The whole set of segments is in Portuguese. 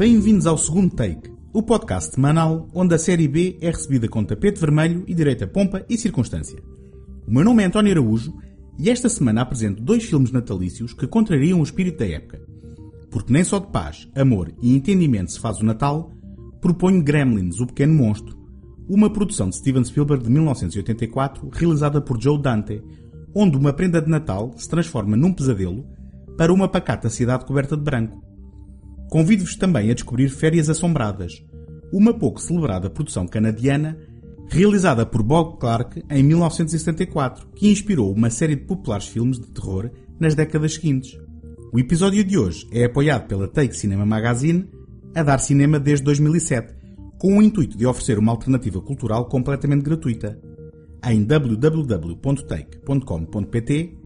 Bem-vindos ao segundo take, o podcast semanal onde a série B é recebida com tapete vermelho e direita pompa e circunstância. O meu nome é António Araújo e esta semana apresento dois filmes natalícios que contrariam o espírito da época. Porque nem só de paz, amor e entendimento se faz o Natal, proponho Gremlins, o Pequeno Monstro, uma produção de Steven Spielberg de 1984 realizada por Joe Dante, onde uma prenda de Natal se transforma num pesadelo para uma pacata cidade coberta de branco. Convido-vos também a descobrir Férias Assombradas, uma pouco celebrada produção canadiana realizada por Bob Clark em 1974, que inspirou uma série de populares filmes de terror nas décadas seguintes. O episódio de hoje é apoiado pela Take Cinema Magazine, a dar cinema desde 2007, com o intuito de oferecer uma alternativa cultural completamente gratuita. Em www.take.com.pt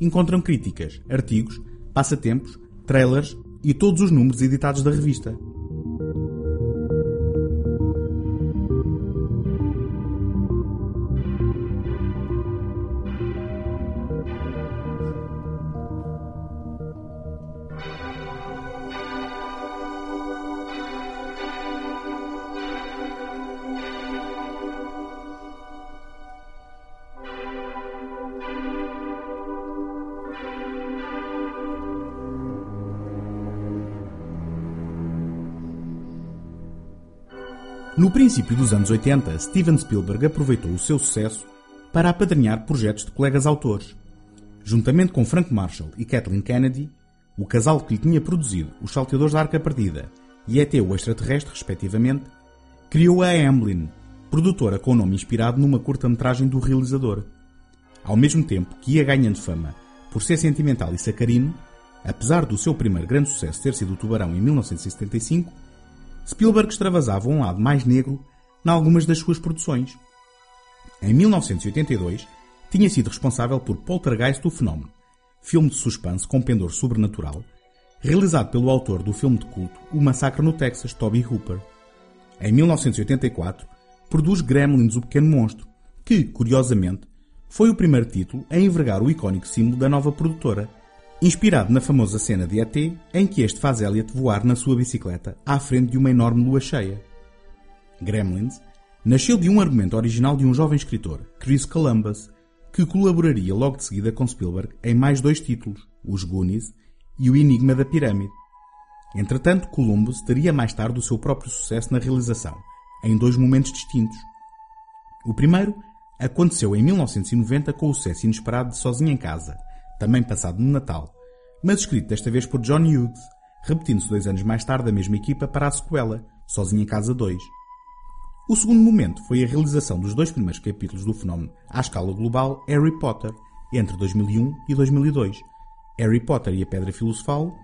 encontram críticas, artigos, passatempos, trailers e todos os números editados da revista. No princípio dos anos 80, Steven Spielberg aproveitou o seu sucesso para apadrinhar projetos de colegas autores. Juntamente com Frank Marshall e Kathleen Kennedy, o casal que lhe tinha produzido Os Salteadores da Arca Perdida e ET o Extraterrestre, respectivamente, criou a Amblin, produtora com nome inspirado numa curta-metragem do realizador. Ao mesmo tempo que ia ganhando fama por ser sentimental e sacarino, apesar do seu primeiro grande sucesso ter sido o Tubarão em 1975, Spielberg extravasava um lado mais negro em algumas das suas produções. Em 1982, tinha sido responsável por Poltergeist o Fenómeno, filme de suspense com pendor sobrenatural, realizado pelo autor do filme de culto O Massacre no Texas, Toby Hooper. Em 1984, produz Gremlins, o Pequeno Monstro, que, curiosamente, foi o primeiro título a envergar o icónico símbolo da nova produtora, inspirado na famosa cena de ET em que este faz Elliot voar na sua bicicleta à frente de uma enorme lua cheia. Gremlins nasceu de um argumento original de um jovem escritor, Chris Columbus, que colaboraria logo de seguida com Spielberg em mais dois títulos, Os Goonies e O Enigma da Pirâmide. Entretanto, Columbus teria mais tarde o seu próprio sucesso na realização, em dois momentos distintos. O primeiro aconteceu em 1990 com o sucesso inesperado de Sozinho em Casa, também passado no Natal, mas escrito desta vez por John Hughes, repetindo-se dois anos mais tarde a mesma equipa para a sequela, Sozinho em Casa 2. O segundo momento foi a realização dos dois primeiros capítulos do fenómeno à escala global Harry Potter, entre 2001 e 2002, Harry Potter e a Pedra Filosofal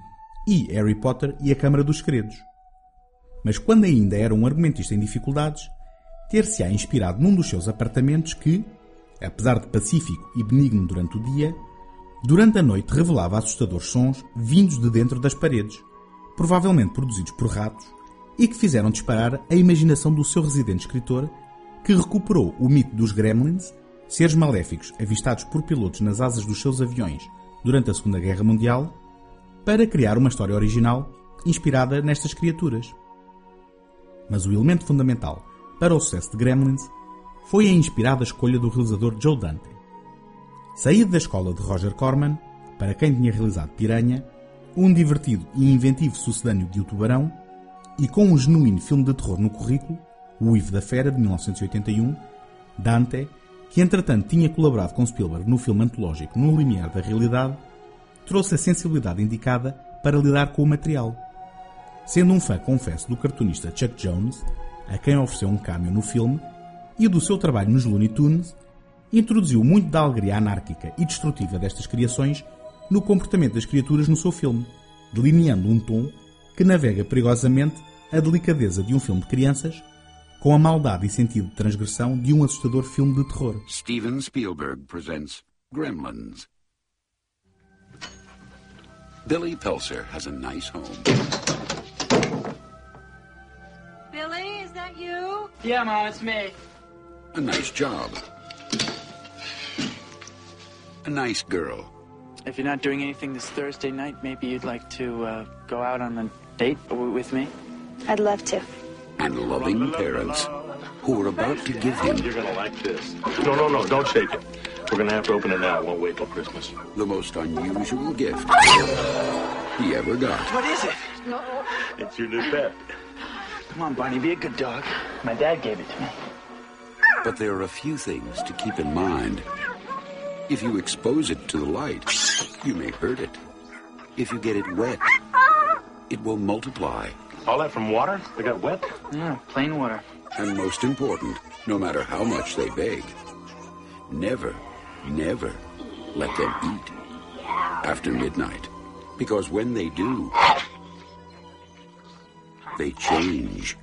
e Harry Potter e a Câmara dos Segredos. Mas quando ainda era um argumentista em dificuldades, ter-se-á inspirado num dos seus apartamentos que, apesar de pacífico e benigno durante o dia, durante a noite revelava assustadores sons vindos de dentro das paredes, provavelmente produzidos por ratos, e que fizeram disparar a imaginação do seu residente escritor, que recuperou o mito dos gremlins, seres maléficos avistados por pilotos nas asas dos seus aviões durante a Segunda Guerra Mundial, para criar uma história original inspirada nestas criaturas. Mas o elemento fundamental para o sucesso de Gremlins foi a inspirada escolha do realizador Joe Dante. Saído da escola de Roger Corman, para quem tinha realizado Piranha, um divertido e inventivo sucedâneo de O Tubarão, e com um genuíno filme de terror no currículo, O Ivo da Fera, de 1981, Dante, que entretanto tinha colaborado com Spielberg no filme antológico No Limiar da Realidade, trouxe a sensibilidade indicada para lidar com o material. Sendo um fã, confesso, do cartunista Chuck Jones, a quem ofereceu um cameo no filme, e do seu trabalho nos Looney Tunes, introduziu muito da alegria anárquica e destrutiva destas criações no comportamento das criaturas no seu filme, delineando um tom que navega perigosamente a delicadeza de um filme de crianças com a maldade e sentido de transgressão de um assustador filme de terror. Steven Spielberg presents Gremlins. Billy Pelser has a nice home. Billy, is that you? Yeah, Mom, it's me. A nice job. A nice girl. If you're not doing anything this Thursday night, maybe you'd like to uh, go out on a date with me? I'd love to. and loving parents who are about to give him You're gonna like this. No, no, no, don't shake it. We're gonna have to open it now. It won't wait till Christmas. the most unusual gift he ever got. What is it? No. It's your new pet. Come on, Barney, be a good dog. My dad gave it to me. But there are a few things to keep in mind. If you expose it to the light, you may hurt it. If you get it wet, it will multiply. All that from water? They got wet? Yeah, plain water. And most important, no matter how much they beg, never, never let them eat after midnight. Because when they do, they change.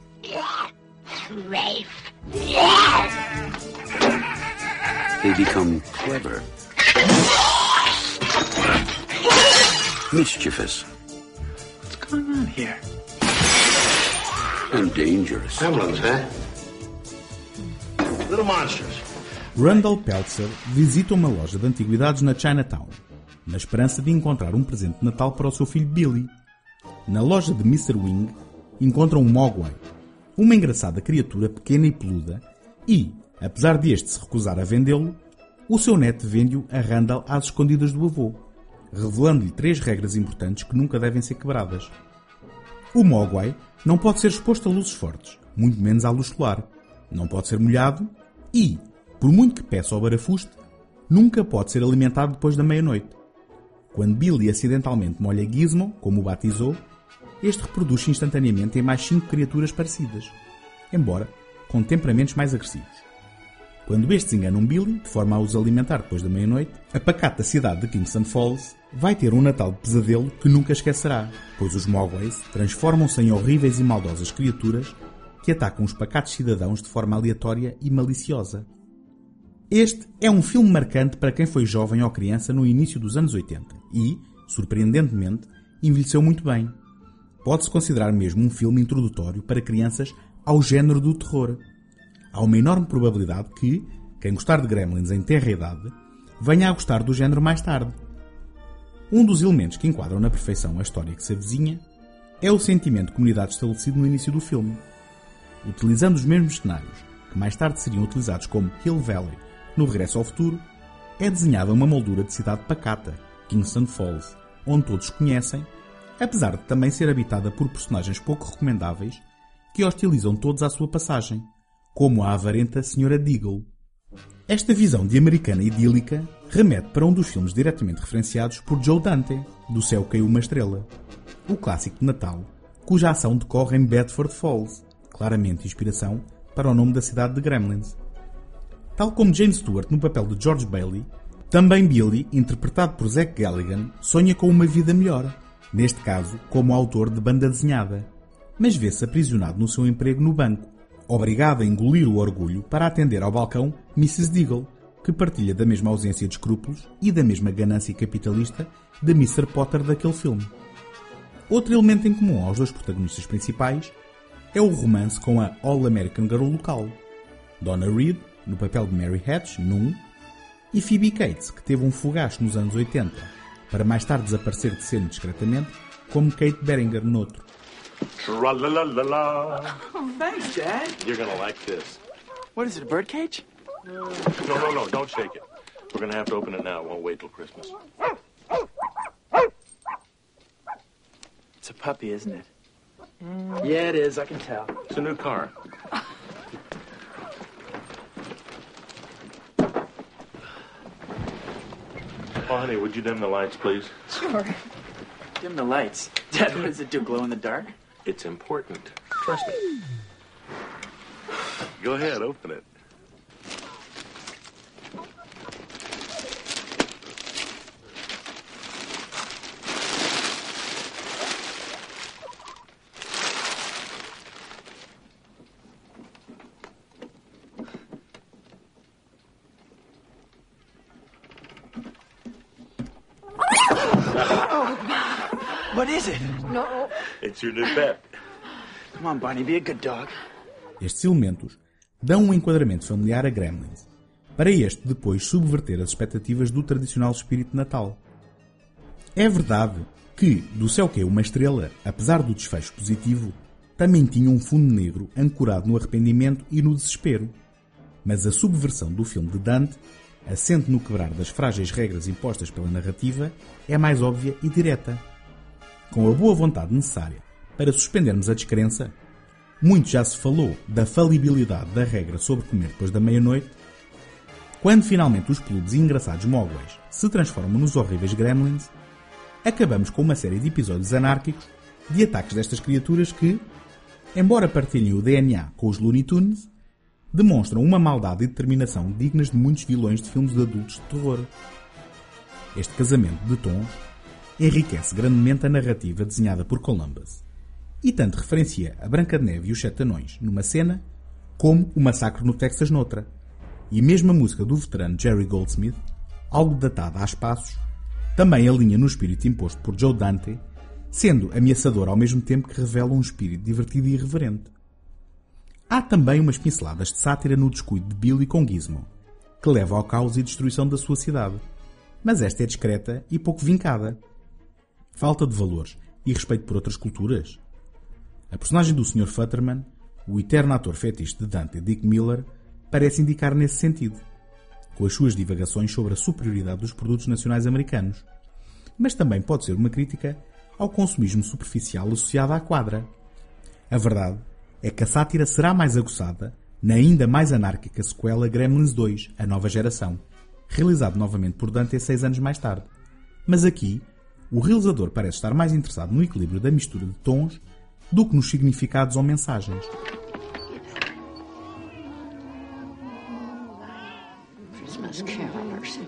They become clever, mischievous, What's going on here? and dangerous. Gremlins, huh? Little monsters. Randall Peltzer visita uma loja de antiguidades na Chinatown, na esperança de encontrar um presente de Natal para o seu filho Billy. Na loja de Mr. Wing, encontra um Mogwai, uma engraçada criatura pequena e peluda, e, apesar de este se recusar a vendê-lo, o seu neto vende-o a Randall às escondidas do avô, revelando-lhe três regras importantes que nunca devem ser quebradas. O Mogwai não pode ser exposto a luzes fortes, muito menos à luz solar. Não pode ser molhado e, por muito que peça ao barafuste, nunca pode ser alimentado depois da meia-noite. Quando Billy acidentalmente molha Gizmo, como o batizou, este reproduz instantaneamente em mais cinco criaturas parecidas, embora com temperamentos mais agressivos. Quando estes enganam Billy, de forma a os alimentar depois da meia-noite, a pacata cidade de Kingston Falls vai ter um Natal de pesadelo que nunca esquecerá, pois os Mogways transformam-se em horríveis e maldosas criaturas que atacam os pacatos cidadãos de forma aleatória e maliciosa. Este é um filme marcante para quem foi jovem ou criança no início dos anos 80 e, surpreendentemente, envelheceu muito bem. Pode-se considerar mesmo um filme introdutório para crianças ao género do terror. Há uma enorme probabilidade que, quem gostar de Gremlins em terra idade, venha a gostar do género mais tarde. Um dos elementos que enquadram na perfeição a história que se avizinha é o sentimento de comunidade estabelecido no início do filme. Utilizando os mesmos cenários, que mais tarde seriam utilizados como Hill Valley no Regresso ao Futuro, é desenhada uma moldura de cidade pacata, Kingston Falls, onde todos conhecem, apesar de também ser habitada por personagens pouco recomendáveis que hostilizam todos à sua passagem, como a avarenta Sra. Deagle. Esta visão de americana idílica remete para um dos filmes diretamente referenciados por Joe Dante, Do Céu Caiu uma Estrela, o clássico de Natal, cuja ação decorre em Bedford Falls, claramente inspiração para o nome da cidade de Gremlins. Tal como James Stewart no papel de George Bailey, também Billy, interpretado por Zach Galligan, sonha com uma vida melhor, neste caso como autor de banda desenhada, mas vê-se aprisionado no seu emprego no banco, obrigado a engolir o orgulho para atender ao balcão Mrs. Deagle, que partilha da mesma ausência de escrúpulos e da mesma ganância capitalista de Mr. Potter daquele filme. Outro elemento em comum aos dois protagonistas principais é o romance com a All-American Girl local, Donna Reed, no papel de Mary Hatch, num, e Phoebe Cates, que teve um fugaz nos anos 80, para mais tarde desaparecer de cena discretamente, como Kate Beringer noutro. Tra-la-la-la-la. Oh, thanks, Dad. You're gonna like this. What is it, a birdcage? No, no, no, don't shake it. We're gonna have to open it now. It won't wait till Christmas. It's a puppy, isn't it? Yeah, it is. I can tell. It's a new car. Oh, honey, would you dim the lights, please? Sure. Dim the lights. Dad, what does it do? Glow in the dark? It's important. Trust me. Go ahead, open it. Estes elementos dão um enquadramento familiar a Gremlins, para este depois subverter as expectativas do tradicional espírito Natal. É verdade que Do Céu Caiu uma Estrela, apesar do desfecho positivo, também tinha um fundo negro ancorado no arrependimento e no desespero. Mas a subversão do filme de Dante, assente no quebrar das frágeis regras impostas pela narrativa, é mais óbvia e direta. Com a boa vontade necessária para suspendermos a descrença, muito já se falou da falibilidade da regra sobre comer depois da meia-noite, quando finalmente os peludos e engraçados mogwais se transformam nos horríveis gremlins, acabamos com uma série de episódios anárquicos de ataques destas criaturas que, embora partilhem o DNA com os Looney Tunes, demonstram uma maldade e determinação dignas de muitos vilões de filmes de adultos de terror. Este casamento de tons enriquece grandemente a narrativa desenhada por Columbus e tanto referencia a Branca de Neve e os Sete Anões numa cena, como o Massacre no Texas noutra. E mesmo a música do veterano Jerry Goldsmith, algo datada a espaços, também alinha no espírito imposto por Joe Dante, sendo ameaçador ao mesmo tempo que revela um espírito divertido e irreverente. Há também umas pinceladas de sátira no descuido de Billy com Gizmo, que leva ao caos e destruição da sua cidade. Mas esta é discreta e pouco vincada. Falta de valores e respeito por outras culturas? A personagem do Sr. Futterman, o eterno ator fetiche de Dante Dick Miller, parece indicar nesse sentido com as suas divagações sobre a superioridade dos produtos nacionais americanos. Mas também pode ser uma crítica ao consumismo superficial associado à quadra. A verdade é que a sátira será mais aguçada na ainda mais anárquica sequela Gremlins 2, a nova geração, realizado novamente por Dante seis anos mais tarde. Mas aqui, o realizador parece estar mais interessado no equilíbrio da mistura de tons do que nos significados ou mensagens. Christmas carolers.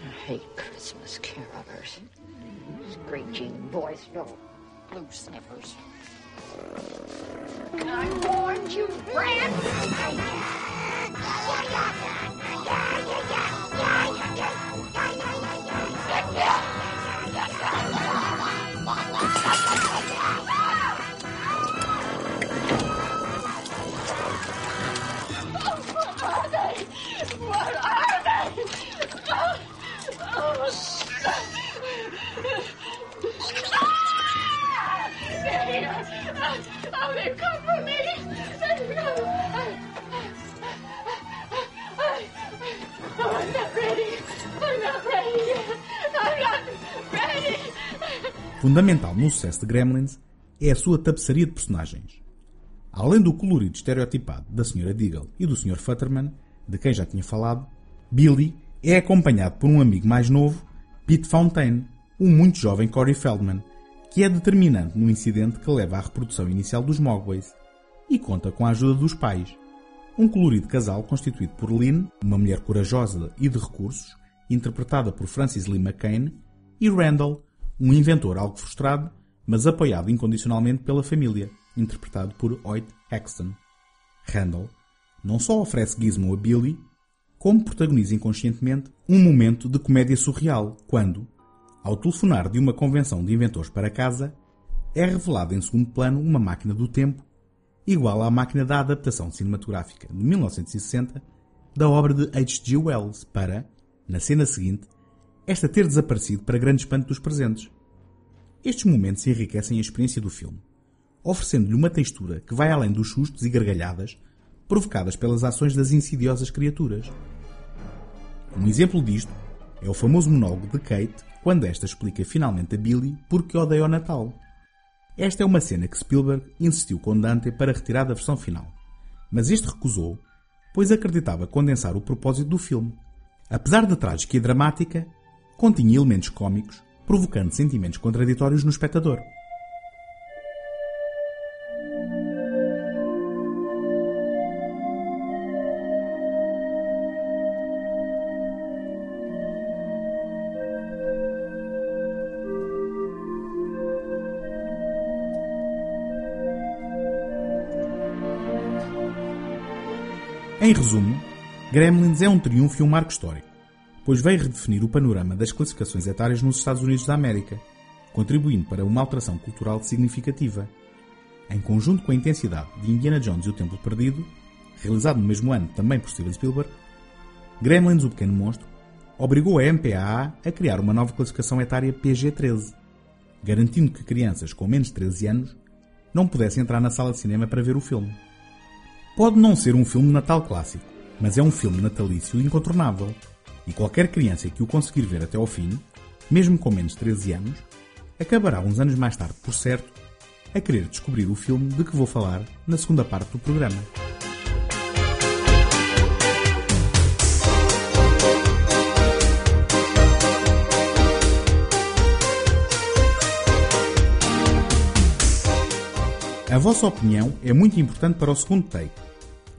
I hate Christmas carolers. Screeching voice, no blue sniffers. I warned you, Fran! Fundamental no sucesso de Gremlins é a sua tapeçaria de personagens. Além do colorido estereotipado da Sra. Deagle e do Sr. Futterman, de quem já tinha falado, Billy é acompanhado por um amigo mais novo, Pete Fontaine, um muito jovem Corey Feldman, que é determinante no incidente que leva à reprodução inicial dos Mogways, e conta com a ajuda dos pais. Um colorido casal constituído por Lynn, uma mulher corajosa e de recursos, interpretada por Francis Lee McCain, e Randall, um inventor algo frustrado, mas apoiado incondicionalmente pela família, interpretado por Hoyt Hexton. Randall não só oferece Gizmo a Billy, como protagoniza inconscientemente um momento de comédia surreal, quando, ao telefonar de uma convenção de inventores para casa, é revelada em segundo plano uma máquina do tempo, igual à máquina da adaptação cinematográfica de 1960 da obra de H.G. Wells, para, na cena seguinte, esta ter desaparecido para grande espanto dos presentes. Estes momentos enriquecem a experiência do filme, oferecendo-lhe uma textura que vai além dos sustos e gargalhadas provocadas pelas ações das insidiosas criaturas. Um exemplo disto é o famoso monólogo de Kate quando esta explica finalmente a Billy porque odeia o Natal. Esta é uma cena que Spielberg insistiu com Dante para retirar da versão final, mas este recusou, pois acreditava condensar o propósito do filme. Apesar de trágica e dramática, continha elementos cômicos, provocando sentimentos contraditórios no espectador. Em resumo, Gremlins é um triunfo e um marco histórico, pois veio redefinir o panorama das classificações etárias nos Estados Unidos da América, contribuindo para uma alteração cultural significativa. Em conjunto com a intensidade de Indiana Jones e o Templo Perdido, realizado no mesmo ano também por Steven Spielberg, Gremlins, o Pequeno Monstro, obrigou a MPAA a criar uma nova classificação etária PG-13, garantindo que crianças com menos de 13 anos não pudesse entrar na sala de cinema para ver o filme. Pode não ser um filme Natal clássico, mas é um filme natalício incontornável. E qualquer criança que o conseguir ver até ao fim, mesmo com menos de 13 anos, acabará uns anos mais tarde, por certo, a querer descobrir o filme de que vou falar na segunda parte do programa. A vossa opinião é muito importante para o segundo take.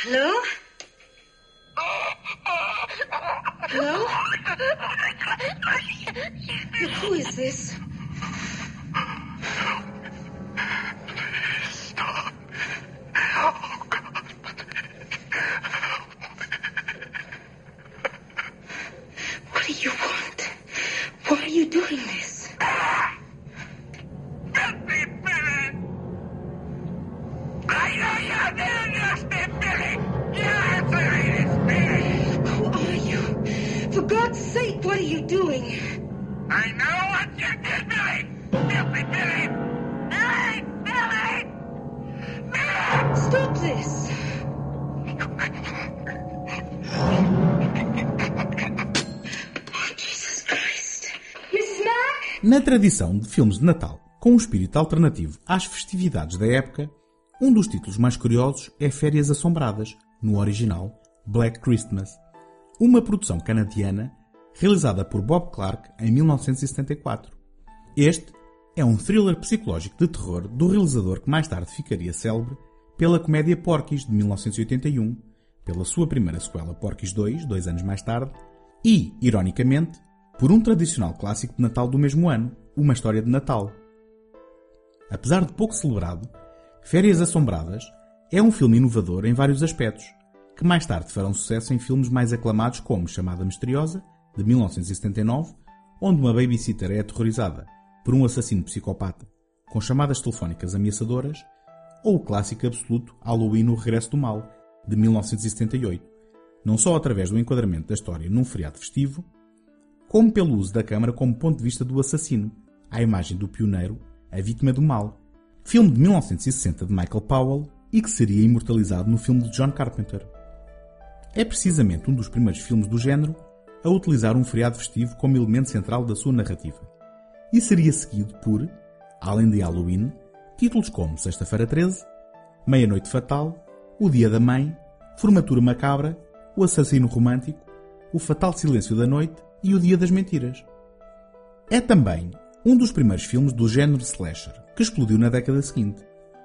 Hello? Hello? Who is this? Na tradição de filmes de Natal com um espírito alternativo às festividades da época, um dos títulos mais curiosos é Férias Assombradas, no original Black Christmas, uma produção canadiana realizada por Bob Clark em 1974. Este é um thriller psicológico de terror do realizador que mais tarde ficaria célebre pela comédia Porky's de 1981, pela sua primeira sequela Porky's 2, dois anos mais tarde, e, ironicamente, por um tradicional clássico de Natal do mesmo ano, Uma História de Natal. Apesar de pouco celebrado, Férias Assombradas é um filme inovador em vários aspectos, que mais tarde farão sucesso em filmes mais aclamados como Chamada Misteriosa, de 1979, onde uma babysitter é aterrorizada por um assassino psicopata com chamadas telefónicas ameaçadoras, ou o clássico absoluto Halloween O Regresso do Mal, de 1978, não só através do enquadramento da história num feriado festivo, como pelo uso da câmara como ponto de vista do assassino, à imagem do pioneiro, a vítima do mal, filme de 1960 de Michael Powell e que seria imortalizado no filme de John Carpenter. É precisamente um dos primeiros filmes do género a utilizar um feriado festivo como elemento central da sua narrativa, e seria seguido por, além de Halloween, títulos como Sexta-feira 13, Meia-Noite Fatal, O Dia da Mãe, Formatura Macabra, O Assassino Romântico, O Fatal Silêncio da Noite e O Dia das Mentiras. É também um dos primeiros filmes do género slasher, que explodiu na década seguinte,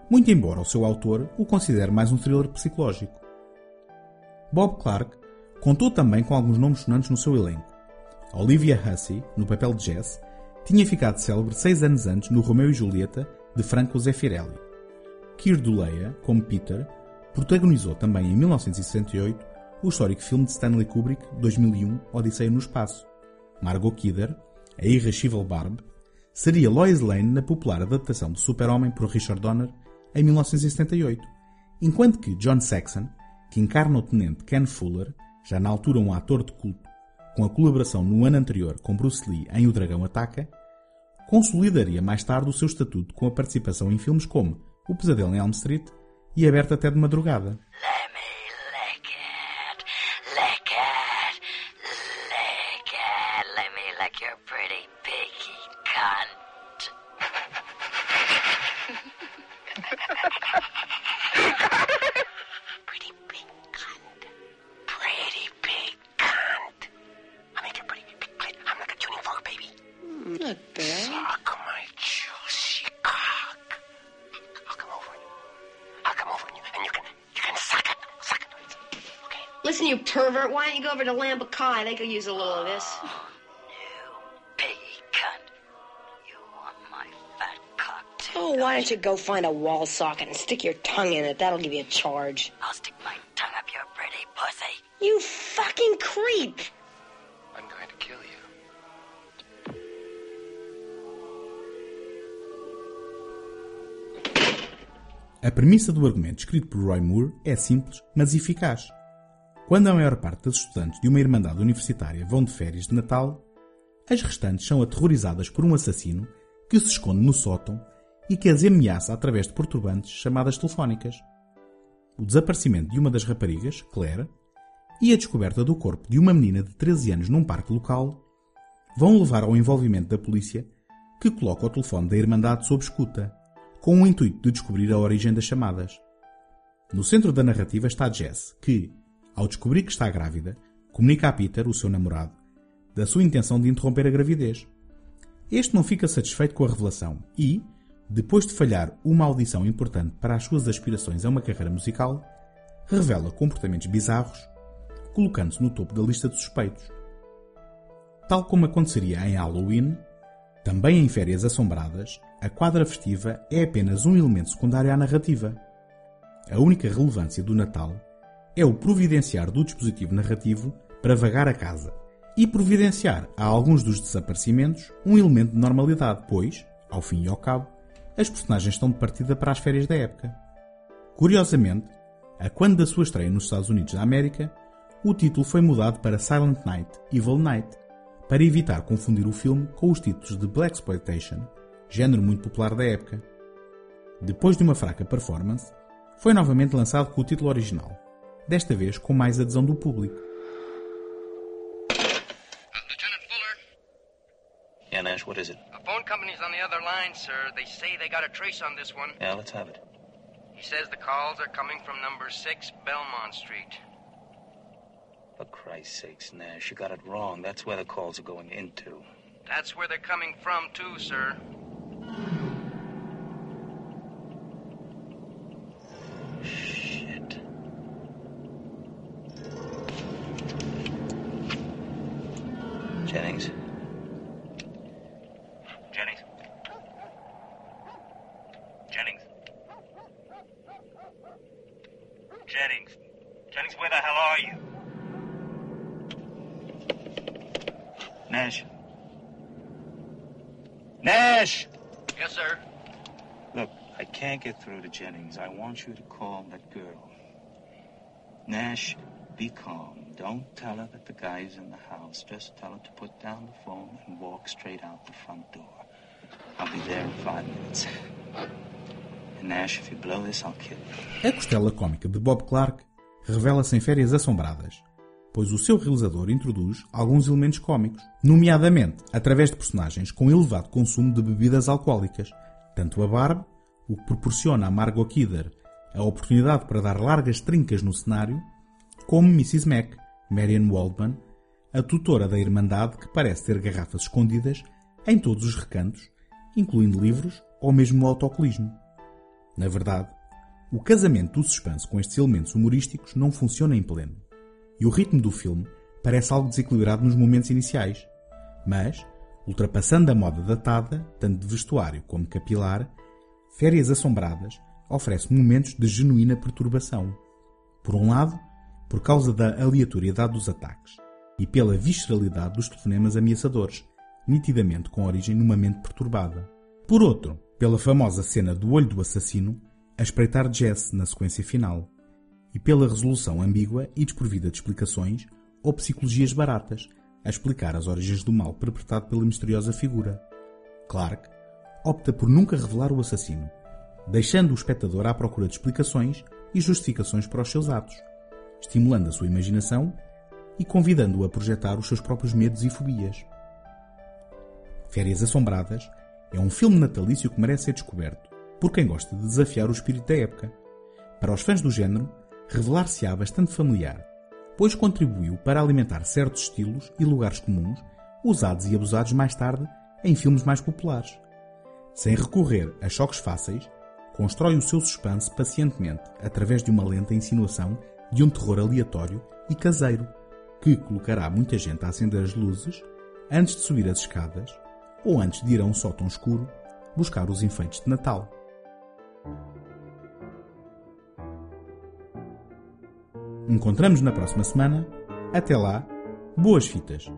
muito embora o seu autor o considere mais um thriller psicológico. Bob Clark contou também com alguns nomes sonantes no seu elenco. Olivia Hussey, no papel de Jess, tinha ficado célebre seis anos antes no Romeo e Julieta, de Franco Zeffirelli. Keir Duleia, como Peter, protagonizou também em 1968 o histórico filme de Stanley Kubrick 2001 Odisseia no Espaço. Margot Kidder, a irrascível Barb, seria Lois Lane na popular adaptação de Super-Homem por Richard Donner em 1978, enquanto que John Saxon, que encarna o tenente Ken Fuller, já na altura um ator de culto, com a colaboração no ano anterior com Bruce Lee em O Dragão Ataca, consolidaria mais tarde o seu estatuto com a participação em filmes como O Pesadelo em Elm Street e Aberto até de Madrugada. Your pretty piggy cunt. Pretty big cunt. Pretty big cunt. I make a pretty big clit. I'm like a tuning fork, baby. Not bad. Suck my juicy cock. I'll come over you. I'll come over you, and you can you can suck it, suck it. Okay. Listen, you pervert, why don't you go over to Lambakai? They could use a little of this. Oh, why don't you go find a wall socket and stick your tongue in it? That'll give you a charge. I'll stick my tongue up your pretty pussy. You fucking creep! I'm going to kill you. A premissa do argumento escrito por Roy Moore é simples, mas eficaz. Quando a maior parte das estudantes de uma irmandade universitária vão de férias de Natal, as restantes são aterrorizadas por um assassino que se esconde no sótão e que as ameaça através de perturbantes chamadas telefónicas. O desaparecimento de uma das raparigas, Claire, e a descoberta do corpo de uma menina de 13 anos num parque local vão levar ao envolvimento da polícia, que coloca o telefone da Irmandade sob escuta, com o intuito de descobrir a origem das chamadas. No centro da narrativa está Jess, que, ao descobrir que está grávida, comunica a Peter, o seu namorado, da sua intenção de interromper a gravidez. Este não fica satisfeito com a revelação e, depois de falhar uma audição importante para as suas aspirações a uma carreira musical, revela comportamentos bizarros, colocando-se no topo da lista de suspeitos. Tal como aconteceria em Halloween, também em Férias Assombradas, a quadra festiva é apenas um elemento secundário à narrativa. A única relevância do Natal é o providenciar do dispositivo narrativo para vagar a casa e providenciar a alguns dos desaparecimentos um elemento de normalidade, pois, ao fim e ao cabo, as personagens estão de partida para as férias da época. Curiosamente, a quando da sua estreia nos Estados Unidos da América, o título foi mudado para Silent Night, Evil Night, para evitar confundir o filme com os títulos de Black Exploitation, género muito popular da época. Depois de uma fraca performance, foi novamente lançado com o título original, desta vez com mais adesão do público. Nash, what is it? a phone company's on the other line, sir. They say they got a trace on this one. Yeah, let's have it. He says the calls are coming from number 6 Belmont Street. For Christ's sakes, Nash, you got it wrong. That's where the calls are going into. That's where they're coming from, too, sir. I want you to call that girl. Nash, be calm. Don't tell her that the in the house. Just tell her to put down the phone and walk straight out the front door. I'll be there in five minutes. And Nash, if you blow this, I'll kill you. A costela cómica de Bob Clark revela-se em Férias Assombradas, pois o seu realizador introduz alguns elementos cómicos, nomeadamente através de personagens com elevado consumo de bebidas alcoólicas, tanto a Barb, o que proporciona a Margot Kidder a oportunidade para dar largas trincas no cenário, como Mrs. Mac, Marian Waldman, a tutora da Irmandade que parece ter garrafas escondidas em todos os recantos, incluindo livros ou mesmo o autocolismo. Na verdade, o casamento do suspense com estes elementos humorísticos não funciona em pleno, e o ritmo do filme parece algo desequilibrado nos momentos iniciais, mas, ultrapassando a moda datada, tanto de vestuário como capilar, Férias Assombradas oferece momentos de genuína perturbação. Por um lado, por causa da aleatoriedade dos ataques e pela visceralidade dos telefonemas ameaçadores, nitidamente com origem numa mente perturbada. Por outro, pela famosa cena do olho do assassino a espreitar Jess na sequência final, e pela resolução ambígua e desprovida de explicações ou psicologias baratas a explicar as origens do mal perpetrado pela misteriosa figura. Clark opta por nunca revelar o assassino, deixando o espectador à procura de explicações e justificações para os seus atos, estimulando a sua imaginação e convidando-o a projetar os seus próprios medos e fobias. Férias Assombradas é um filme natalício que merece ser descoberto por quem gosta de desafiar o espírito da época. Para os fãs do género, revelar-se-á bastante familiar, pois contribuiu para alimentar certos estilos e lugares comuns usados e abusados mais tarde em filmes mais populares. Sem recorrer a choques fáceis, constrói o seu suspense pacientemente através de uma lenta insinuação de um terror aleatório e caseiro, que colocará muita gente a acender as luzes antes de subir as escadas ou antes de ir a um sótão escuro buscar os enfeites de Natal. Encontramos na próxima semana. Até lá, boas fitas!